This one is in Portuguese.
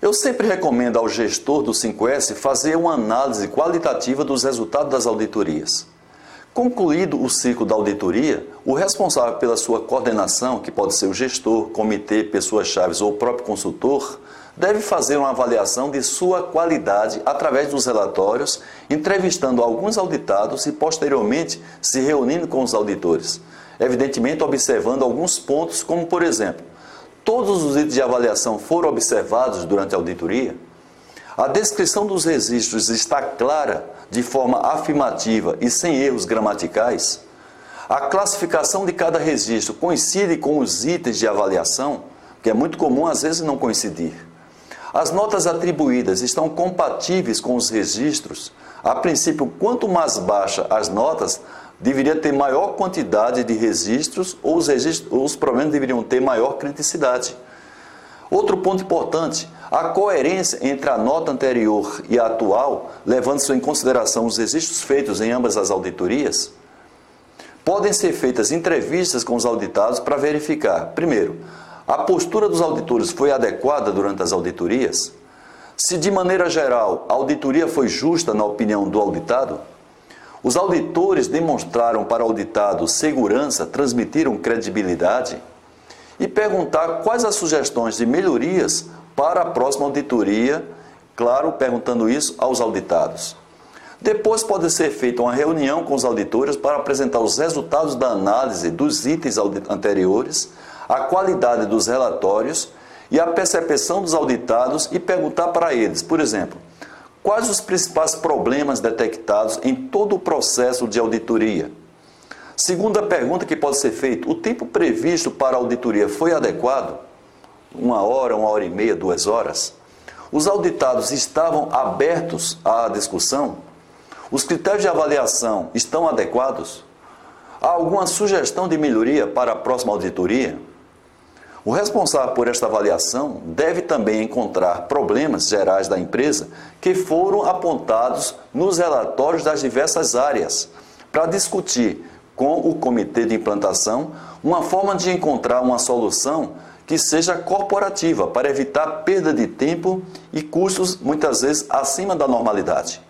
Eu sempre recomendo ao gestor do 5S fazer uma análise qualitativa dos resultados das auditorias. Concluído o ciclo da auditoria, o responsável pela sua coordenação, que pode ser o gestor, comitê, pessoas-chave ou o próprio consultor, deve fazer uma avaliação de sua qualidade através dos relatórios, entrevistando alguns auditados e posteriormente se reunindo com os auditores. Evidentemente, observando alguns pontos, como por exemplo, todos os itens de avaliação foram observados durante a auditoria? A descrição dos registros está clara, de forma afirmativa e sem erros gramaticais? A classificação de cada registro coincide com os itens de avaliação, que é muito comum às vezes não coincidir. As notas atribuídas estão compatíveis com os registros. A princípio, quanto mais baixa as notas, deveria ter maior quantidade de registros ou os, registros, ou os problemas deveriam ter maior criticidade. Outro ponto importante, a coerência entre a nota anterior e a atual, levando-se em consideração os registros feitos em ambas as auditorias, podem ser feitas entrevistas com os auditados para verificar, primeiro, a postura dos auditores foi adequada durante as auditorias? Se, de maneira geral, a auditoria foi justa na opinião do auditado? Os auditores demonstraram para o auditado segurança, transmitiram credibilidade? E perguntar quais as sugestões de melhorias para a próxima auditoria, claro, perguntando isso aos auditados. Depois pode ser feita uma reunião com os auditores para apresentar os resultados da análise dos itens anteriores a qualidade dos relatórios e a percepção dos auditados e perguntar para eles, por exemplo, quais os principais problemas detectados em todo o processo de auditoria. Segunda pergunta que pode ser feita: o tempo previsto para a auditoria foi adequado? Uma hora, uma hora e meia, duas horas? Os auditados estavam abertos à discussão? Os critérios de avaliação estão adequados? Há alguma sugestão de melhoria para a próxima auditoria? O responsável por esta avaliação deve também encontrar problemas gerais da empresa que foram apontados nos relatórios das diversas áreas, para discutir com o comitê de implantação uma forma de encontrar uma solução que seja corporativa para evitar perda de tempo e custos muitas vezes acima da normalidade.